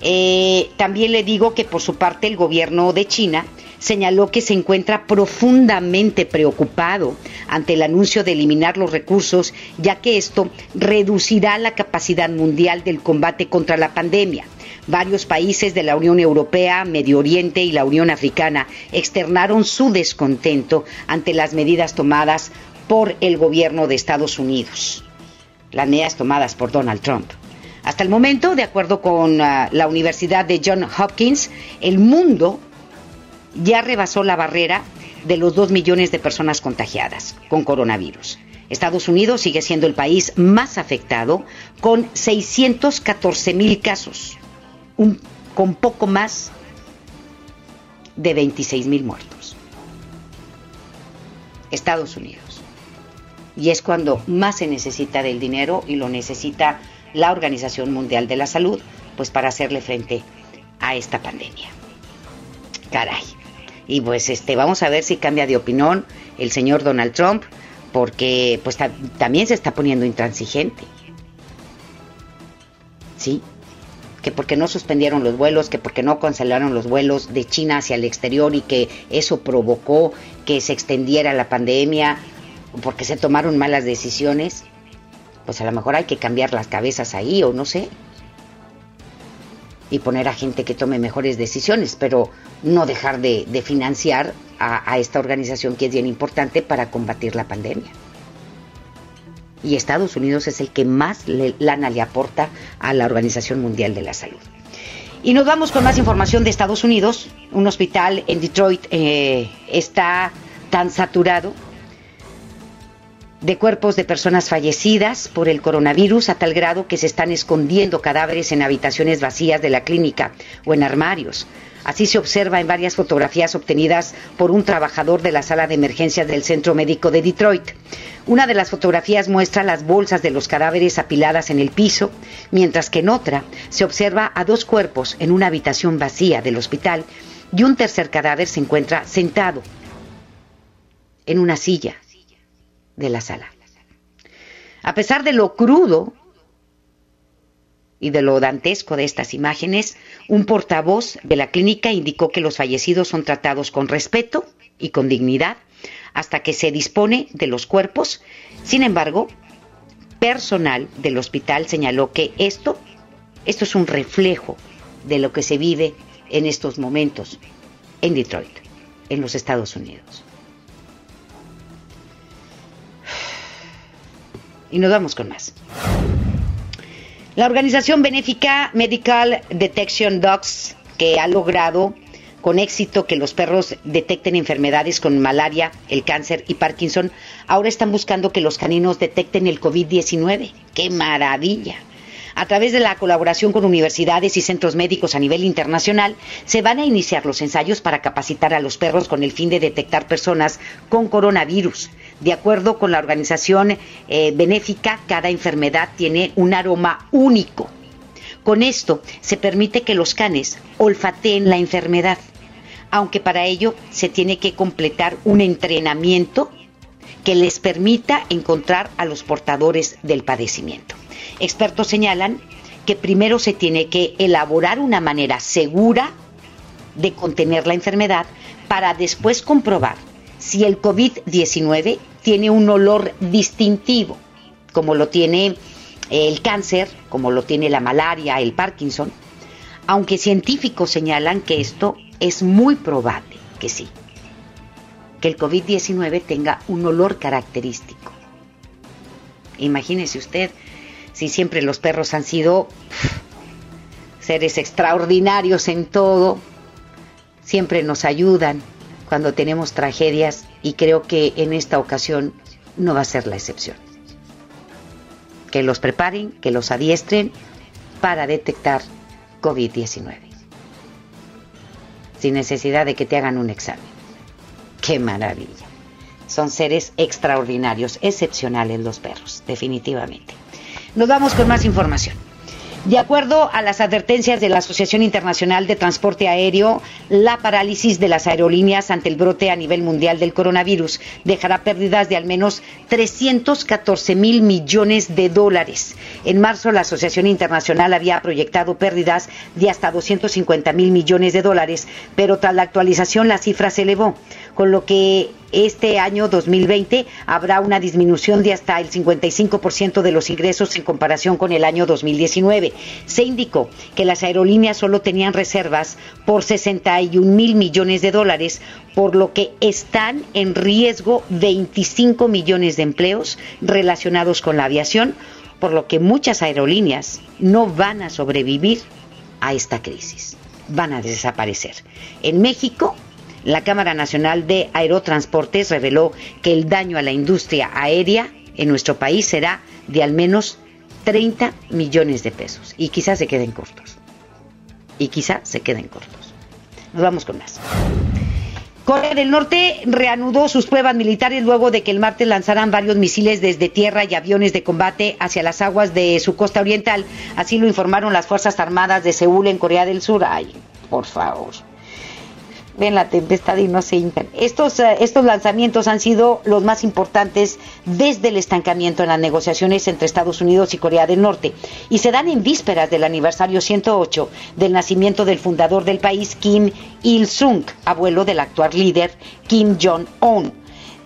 Eh, también le digo que por su parte el gobierno de China señaló que se encuentra profundamente preocupado ante el anuncio de eliminar los recursos, ya que esto reducirá la capacidad mundial del combate contra la pandemia. Varios países de la Unión Europea, Medio Oriente y la Unión Africana externaron su descontento ante las medidas tomadas por el gobierno de Estados Unidos, las medidas tomadas por Donald Trump. Hasta el momento, de acuerdo con uh, la Universidad de John Hopkins, el mundo ya rebasó la barrera de los 2 millones de personas contagiadas con coronavirus. Estados Unidos sigue siendo el país más afectado con 614 mil casos, con poco más de 26 mil muertos. Estados Unidos. Y es cuando más se necesita del dinero y lo necesita la Organización Mundial de la Salud, pues para hacerle frente a esta pandemia. Caray. Y pues este, vamos a ver si cambia de opinión el señor Donald Trump, porque pues también se está poniendo intransigente. ¿Sí? Que porque no suspendieron los vuelos, que porque no cancelaron los vuelos de China hacia el exterior y que eso provocó que se extendiera la pandemia, porque se tomaron malas decisiones, pues a lo mejor hay que cambiar las cabezas ahí o no sé y poner a gente que tome mejores decisiones, pero no dejar de, financiar a, esta organización que es bien importante para combatir la pandemia. Y Estados Unidos es el que más lana le aporta a la Organización Mundial de la Salud. Y nos vamos con más información de Estados Unidos. Un hospital en Detroit eh, está tan saturado de cuerpos de personas fallecidas por el coronavirus a tal grado que se están escondiendo cadáveres en habitaciones vacías de la clínica o en armarios. Así se observa en varias fotografías obtenidas por un trabajador de la sala de emergencias del Centro Médico de Detroit. Una de las fotografías muestra las bolsas de los cadáveres apiladas en el piso, mientras que en otra se observa a dos cuerpos en una habitación vacía del hospital y un tercer cadáver se encuentra sentado en una silla de la sala. A pesar de lo crudo y de lo dantesco de estas imágenes, un portavoz de la clínica indicó que los fallecidos son tratados con respeto y con dignidad hasta que se dispone de los cuerpos. Sin embargo, personal del hospital señaló que esto, esto es un reflejo de lo que se vive en estos momentos en Detroit, en los Estados Unidos. Y nos vamos con más. La organización benéfica Medical Detection Dogs, que ha logrado con éxito que los perros detecten enfermedades con malaria, el cáncer y Parkinson, ahora están buscando que los caninos detecten el COVID-19. ¡Qué maravilla! A través de la colaboración con universidades y centros médicos a nivel internacional, se van a iniciar los ensayos para capacitar a los perros con el fin de detectar personas con coronavirus. De acuerdo con la organización eh, benéfica, cada enfermedad tiene un aroma único. Con esto se permite que los canes olfateen la enfermedad, aunque para ello se tiene que completar un entrenamiento que les permita encontrar a los portadores del padecimiento. Expertos señalan que primero se tiene que elaborar una manera segura de contener la enfermedad para después comprobar si el COVID-19 tiene un olor distintivo, como lo tiene el cáncer, como lo tiene la malaria, el Parkinson, aunque científicos señalan que esto es muy probable que sí que el COVID-19 tenga un olor característico. Imagínese usted si siempre los perros han sido seres extraordinarios en todo, siempre nos ayudan cuando tenemos tragedias y creo que en esta ocasión no va a ser la excepción. Que los preparen, que los adiestren para detectar COVID-19, sin necesidad de que te hagan un examen. ¡Qué maravilla! Son seres extraordinarios, excepcionales los perros, definitivamente. Nos vamos con más información. De acuerdo a las advertencias de la Asociación Internacional de Transporte Aéreo, la parálisis de las aerolíneas ante el brote a nivel mundial del coronavirus dejará pérdidas de al menos 314 mil millones de dólares. En marzo, la Asociación Internacional había proyectado pérdidas de hasta 250 mil millones de dólares, pero tras la actualización la cifra se elevó con lo que este año 2020 habrá una disminución de hasta el 55% de los ingresos en comparación con el año 2019. Se indicó que las aerolíneas solo tenían reservas por 61 mil millones de dólares, por lo que están en riesgo 25 millones de empleos relacionados con la aviación, por lo que muchas aerolíneas no van a sobrevivir a esta crisis, van a desaparecer. En México, la Cámara Nacional de Aerotransportes reveló que el daño a la industria aérea en nuestro país será de al menos 30 millones de pesos y quizás se queden cortos. Y quizás se queden cortos. Nos vamos con más. Corea del Norte reanudó sus pruebas militares luego de que el martes lanzaran varios misiles desde tierra y aviones de combate hacia las aguas de su costa oriental. Así lo informaron las Fuerzas Armadas de Seúl en Corea del Sur. Ay, por favor ven la tempestad y no se hincan. Estos, eh, estos lanzamientos han sido los más importantes desde el estancamiento en las negociaciones entre Estados Unidos y Corea del Norte y se dan en vísperas del aniversario 108 del nacimiento del fundador del país, Kim Il-sung, abuelo del actual líder Kim Jong-un.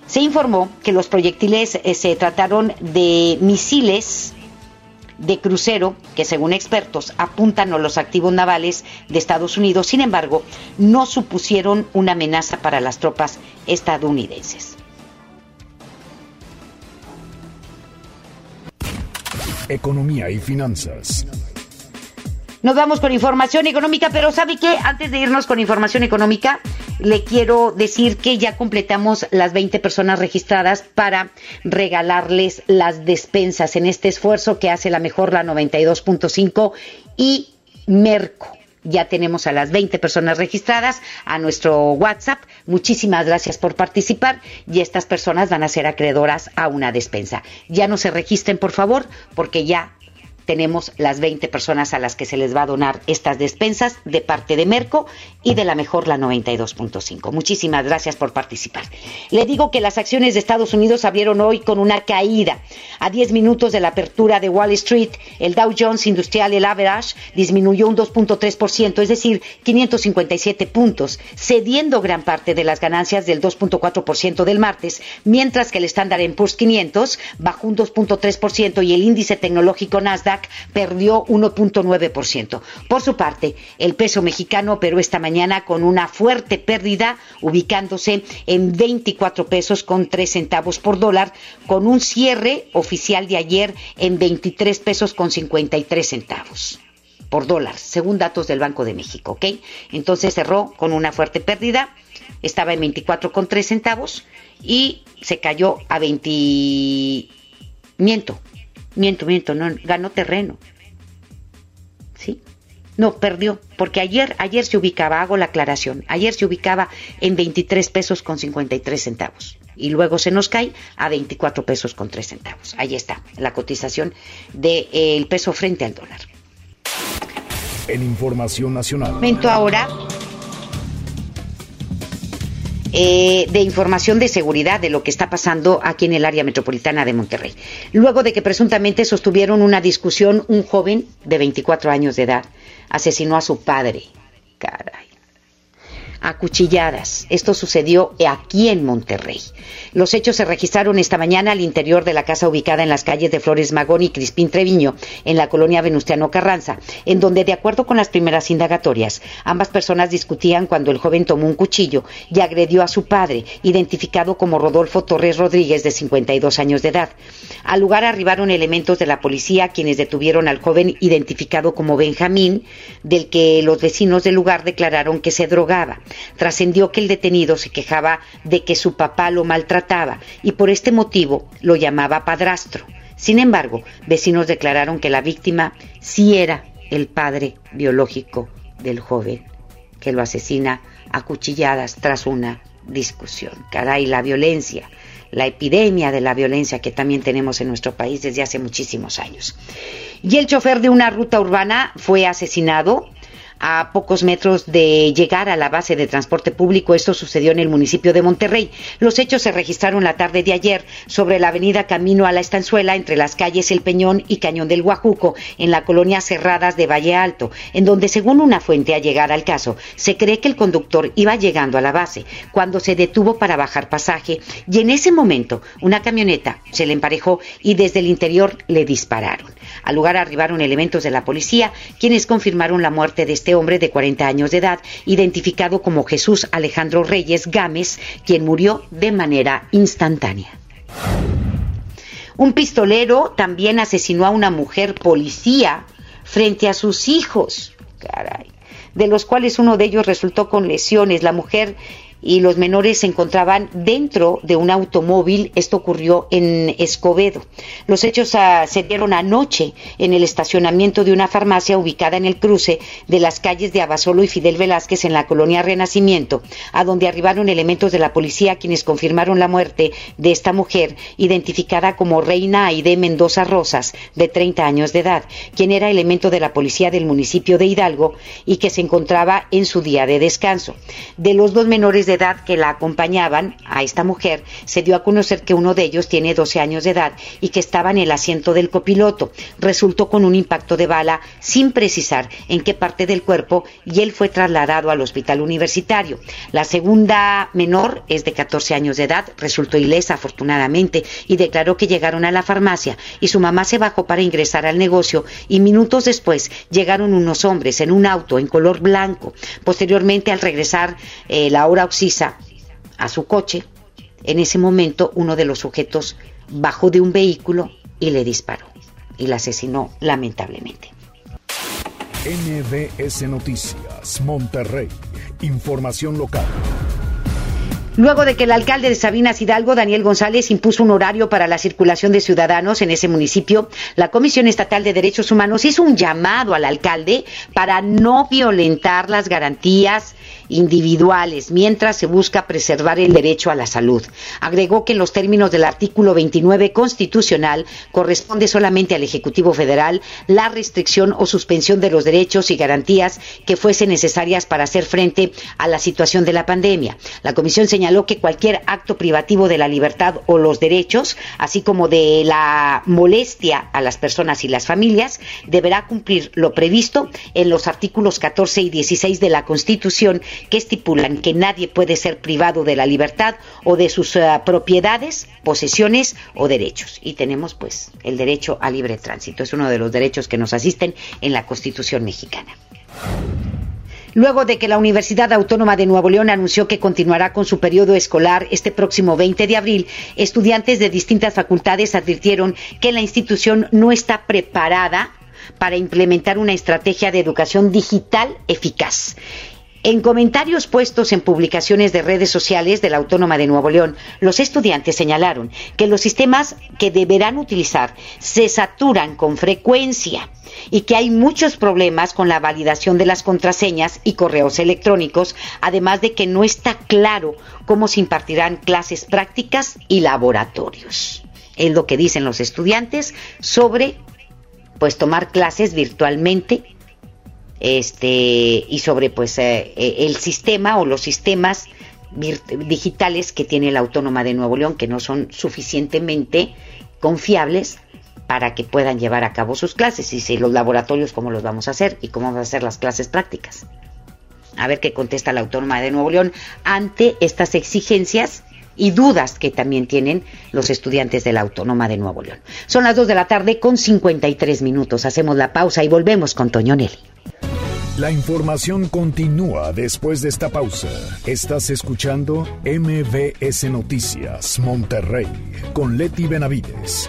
Se informó que los proyectiles eh, se trataron de misiles de crucero que según expertos apuntan a los activos navales de Estados Unidos, sin embargo, no supusieron una amenaza para las tropas estadounidenses. Economía y finanzas. Nos vamos con información económica, pero ¿sabe qué? Antes de irnos con información económica, le quiero decir que ya completamos las 20 personas registradas para regalarles las despensas en este esfuerzo que hace la mejor la 92.5 y Merco. Ya tenemos a las 20 personas registradas a nuestro WhatsApp. Muchísimas gracias por participar y estas personas van a ser acreedoras a una despensa. Ya no se registren, por favor, porque ya tenemos las 20 personas a las que se les va a donar estas despensas de parte de Merco y de la mejor la 92.5. Muchísimas gracias por participar. Le digo que las acciones de Estados Unidos abrieron hoy con una caída. A 10 minutos de la apertura de Wall Street, el Dow Jones Industrial, el average, disminuyó un 2.3%, es decir, 557 puntos, cediendo gran parte de las ganancias del 2.4% del martes, mientras que el estándar en Poor's 500 bajó un 2.3% y el índice tecnológico Nasdaq perdió 1.9%. Por su parte, el peso mexicano operó esta mañana con una fuerte pérdida, ubicándose en 24 pesos con 3 centavos por dólar, con un cierre oficial de ayer en 23 pesos con 53 centavos por dólar, según datos del Banco de México. Entonces cerró con una fuerte pérdida, estaba en 24 con 3 centavos y se cayó a 20 miento, Miento, miento, no, ganó terreno. ¿sí? No, perdió, porque ayer, ayer se ubicaba, hago la aclaración, ayer se ubicaba en 23 pesos con 53 centavos y luego se nos cae a 24 pesos con 3 centavos. Ahí está la cotización del peso frente al dólar. En información nacional. Momento ahora eh, de información de seguridad de lo que está pasando aquí en el área metropolitana de Monterrey. Luego de que presuntamente sostuvieron una discusión, un joven de 24 años de edad asesinó a su padre. Caray acuchilladas. Esto sucedió aquí en Monterrey. Los hechos se registraron esta mañana al interior de la casa ubicada en las calles de Flores Magón y Crispín Treviño, en la colonia Venustiano Carranza, en donde, de acuerdo con las primeras indagatorias, ambas personas discutían cuando el joven tomó un cuchillo y agredió a su padre, identificado como Rodolfo Torres Rodríguez, de 52 años de edad. Al lugar arribaron elementos de la policía, quienes detuvieron al joven identificado como Benjamín, del que los vecinos del lugar declararon que se drogaba trascendió que el detenido se quejaba de que su papá lo maltrataba y por este motivo lo llamaba padrastro. Sin embargo, vecinos declararon que la víctima sí era el padre biológico del joven, que lo asesina a cuchilladas tras una discusión. Caray, la violencia, la epidemia de la violencia que también tenemos en nuestro país desde hace muchísimos años. Y el chofer de una ruta urbana fue asesinado a pocos metros de llegar a la base de transporte público. Esto sucedió en el municipio de Monterrey. Los hechos se registraron la tarde de ayer sobre la avenida Camino a la Estanzuela entre las calles El Peñón y Cañón del Guajuco, en la colonia Cerradas de Valle Alto, en donde, según una fuente allegada al caso, se cree que el conductor iba llegando a la base cuando se detuvo para bajar pasaje y en ese momento una camioneta se le emparejó y desde el interior le dispararon. Al lugar arribaron elementos de la policía, quienes confirmaron la muerte de este hombre de 40 años de edad, identificado como Jesús Alejandro Reyes Gámez, quien murió de manera instantánea. Un pistolero también asesinó a una mujer policía frente a sus hijos, caray, de los cuales uno de ellos resultó con lesiones. La mujer y los menores se encontraban dentro de un automóvil. Esto ocurrió en Escobedo. Los hechos se dieron anoche en el estacionamiento de una farmacia ubicada en el cruce de las calles de Abasolo y Fidel Velázquez en la colonia Renacimiento, a donde arribaron elementos de la policía quienes confirmaron la muerte de esta mujer, identificada como Reina Aide Mendoza Rosas, de 30 años de edad, quien era elemento de la policía del municipio de Hidalgo y que se encontraba en su día de descanso. De los dos menores de edad que la acompañaban a esta mujer, se dio a conocer que uno de ellos tiene 12 años de edad y que estaba en el asiento del copiloto. Resultó con un impacto de bala sin precisar en qué parte del cuerpo y él fue trasladado al hospital universitario. La segunda menor es de 14 años de edad, resultó ilesa afortunadamente y declaró que llegaron a la farmacia y su mamá se bajó para ingresar al negocio y minutos después llegaron unos hombres en un auto en color blanco. Posteriormente, al regresar eh, la hora auxiliar, a su coche, en ese momento uno de los sujetos bajó de un vehículo y le disparó y la asesinó lamentablemente. NBS Noticias, Monterrey, información local. Luego de que el alcalde de Sabinas Hidalgo, Daniel González, impuso un horario para la circulación de ciudadanos en ese municipio, la Comisión Estatal de Derechos Humanos hizo un llamado al alcalde para no violentar las garantías individuales mientras se busca preservar el derecho a la salud. Agregó que en los términos del artículo 29 constitucional corresponde solamente al Ejecutivo Federal la restricción o suspensión de los derechos y garantías que fuesen necesarias para hacer frente a la situación de la pandemia. La comisión señaló que cualquier acto privativo de la libertad o los derechos, así como de la molestia a las personas y las familias, deberá cumplir lo previsto en los artículos 14 y 16 de la Constitución que estipulan que nadie puede ser privado de la libertad o de sus eh, propiedades, posesiones o derechos. Y tenemos pues el derecho a libre tránsito. Es uno de los derechos que nos asisten en la Constitución mexicana. Luego de que la Universidad Autónoma de Nuevo León anunció que continuará con su periodo escolar este próximo 20 de abril, estudiantes de distintas facultades advirtieron que la institución no está preparada para implementar una estrategia de educación digital eficaz En comentarios puestos en publicaciones de redes sociales de la Autónoma de Nuevo León, los estudiantes señalaron que los sistemas que deberán utilizar se saturan con frecuencia y que hay muchos problemas con la validación de las contraseñas y correos electrónicos, además de que no está claro cómo se impartirán clases prácticas y laboratorios. Es lo que dicen los estudiantes sobre pues tomar clases virtualmente este y sobre pues eh, eh, el sistema o los sistemas digitales que tiene la Autónoma de Nuevo León que no son suficientemente confiables para que puedan llevar a cabo sus clases y si los laboratorios cómo los vamos a hacer y cómo van a ser las clases prácticas. A ver qué contesta la Autónoma de Nuevo León ante estas exigencias y dudas que también tienen los estudiantes de la Autónoma de Nuevo León. Son las 2 de la tarde con 53 minutos. Hacemos la pausa y volvemos con Toño Nelly. La información continúa después de esta pausa. Estás escuchando MBS Noticias Monterrey con Leti Benavides.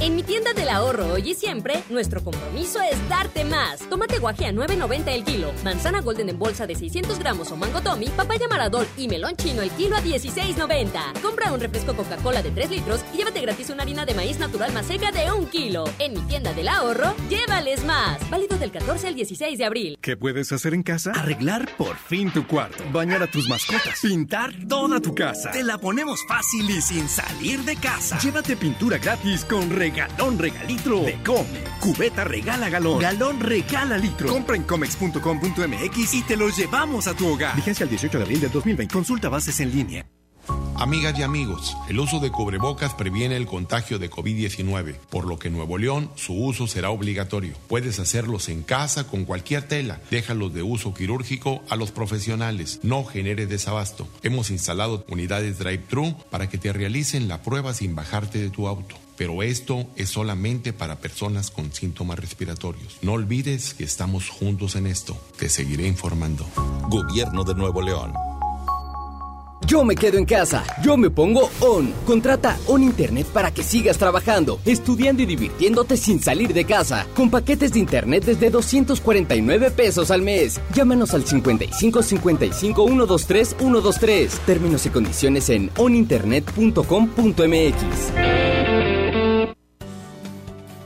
En mi tienda del ahorro hoy y siempre, nuestro compromiso es darte más. Tomate guaje a 9.90 el kilo, manzana golden en bolsa de 600 gramos o mango tommy, papaya maradol y melón chino el kilo a 16.90. Compra un refresco Coca-Cola de 3 litros y llévate gratis una harina de maíz natural más seca de 1 kilo. En mi tienda del ahorro, llévales más. Válido del 14 al 16 de abril. ¿Qué puedes hacer en casa? Arreglar por fin tu cuarto, bañar a tus mascotas, pintar toda tu casa. Te la ponemos fácil y sin salir de casa. Llévate pintura gratis con Galón regalitro de Come. Cubeta regala galón. Galón regala litro. Compra en comex.com.mx y te los llevamos a tu hogar. Vigencia el 18 de abril del 2020. Consulta bases en línea. Amigas y amigos, el uso de cubrebocas previene el contagio de COVID-19, por lo que en Nuevo León su uso será obligatorio. Puedes hacerlos en casa con cualquier tela. Déjalos de uso quirúrgico a los profesionales. No genere desabasto. Hemos instalado unidades drive-thru para que te realicen la prueba sin bajarte de tu auto pero esto es solamente para personas con síntomas respiratorios. No olvides que estamos juntos en esto. Te seguiré informando. Gobierno de Nuevo León. Yo me quedo en casa, yo me pongo on. Contrata On Internet para que sigas trabajando, estudiando y divirtiéndote sin salir de casa. Con paquetes de internet desde 249 pesos al mes. Llámanos al 55 55 123 123. Términos y condiciones en oninternet.com.mx.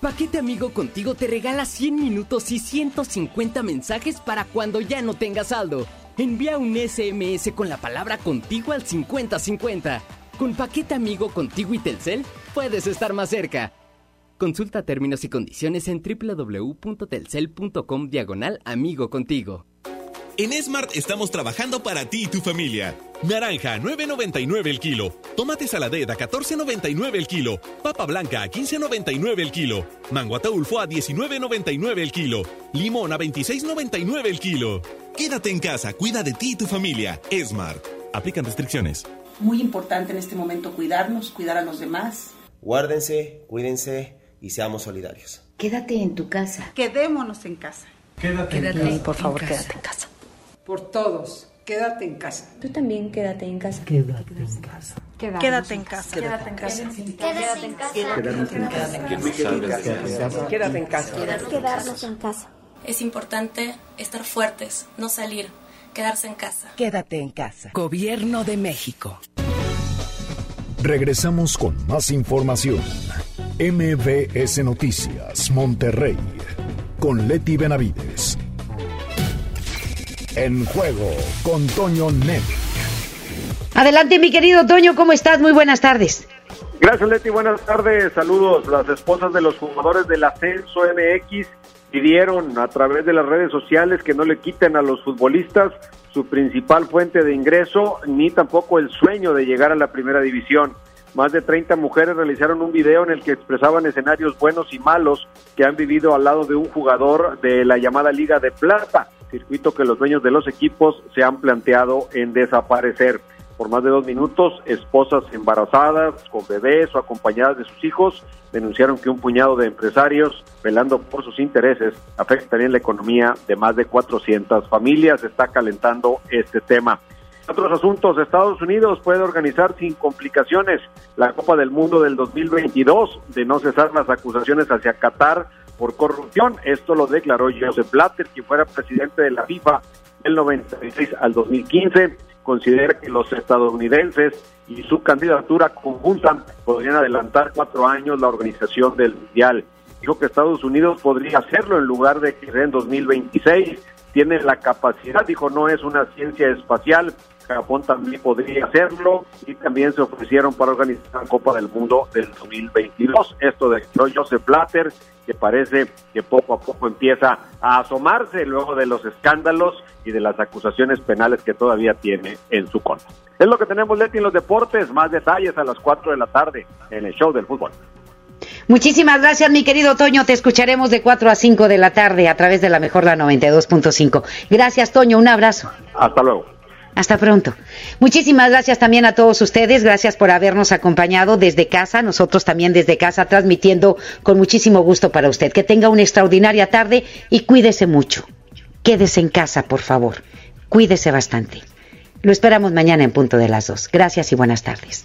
Paquete Amigo Contigo te regala 100 minutos y 150 mensajes para cuando ya no tengas saldo. Envía un SMS con la palabra contigo al 5050. Con Paquete Amigo Contigo y Telcel puedes estar más cerca. Consulta términos y condiciones en www.telcel.com diagonal amigo contigo. En Smart estamos trabajando para ti y tu familia. Naranja a 9.99 el kilo. Tomate saladera a 14.99 el kilo. Papa blanca a 15.99 el kilo. Mango ataulfo a 19.99 el kilo. Limón a 26.99 el kilo. Quédate en casa, cuida de ti y tu familia. Smart. Aplican restricciones. Muy importante en este momento cuidarnos, cuidar a los demás. Guárdense, cuídense y seamos solidarios. Quédate en tu casa. Quedémonos en casa. Quédate, en casa. Por favor, quédate en casa. Por todos, quédate en casa. Tú también quédate en casa. Quédate en casa. Quédate en casa. Quédate en casa. Quédate en casa. Quédate en casa. Quedarnos en casa. Es importante estar fuertes, no salir, quedarse en casa. Quédate en casa. Gobierno de México. Regresamos con más información. MBS Noticias, Monterrey, con Leti Benavides. En juego con Toño Net. Adelante, mi querido Toño, ¿cómo estás? Muy buenas tardes. Gracias, Leti. Buenas tardes. Saludos. Las esposas de los jugadores del Ascenso MX pidieron a través de las redes sociales que no le quiten a los futbolistas su principal fuente de ingreso ni tampoco el sueño de llegar a la primera división. Más de 30 mujeres realizaron un video en el que expresaban escenarios buenos y malos que han vivido al lado de un jugador de la llamada Liga de Plata, circuito que los dueños de los equipos se han planteado en desaparecer por más de dos minutos, esposas embarazadas, con bebés o acompañadas de sus hijos, denunciaron que un puñado de empresarios, velando por sus intereses, afectarían la economía de más de 400 familias. Está calentando este tema. Otros asuntos, Estados Unidos puede organizar sin complicaciones la Copa del Mundo del 2022 de no cesar las acusaciones hacia Qatar por corrupción. Esto lo declaró Joseph Blatter, quien fuera presidente de la FIFA del 96 al 2015 considera que los estadounidenses y su candidatura conjunta podrían adelantar cuatro años la organización del Mundial. Dijo que Estados Unidos podría hacerlo en lugar de que en 2026. Tiene la capacidad, dijo, no es una ciencia espacial, Japón también podría hacerlo y también se ofrecieron para organizar la Copa del Mundo del 2022. Esto de Joseph Blatter, que parece que poco a poco empieza a asomarse luego de los escándalos y de las acusaciones penales que todavía tiene en su contra. Es lo que tenemos, Leti, en los deportes. Más detalles a las 4 de la tarde en el show del fútbol. Muchísimas gracias, mi querido Toño. Te escucharemos de 4 a 5 de la tarde a través de la mejor la 92.5. Gracias, Toño. Un abrazo. Hasta luego. Hasta pronto. Muchísimas gracias también a todos ustedes. Gracias por habernos acompañado desde casa, nosotros también desde casa, transmitiendo con muchísimo gusto para usted. Que tenga una extraordinaria tarde y cuídese mucho. Quédese en casa, por favor. Cuídese bastante. Lo esperamos mañana en punto de las dos. Gracias y buenas tardes.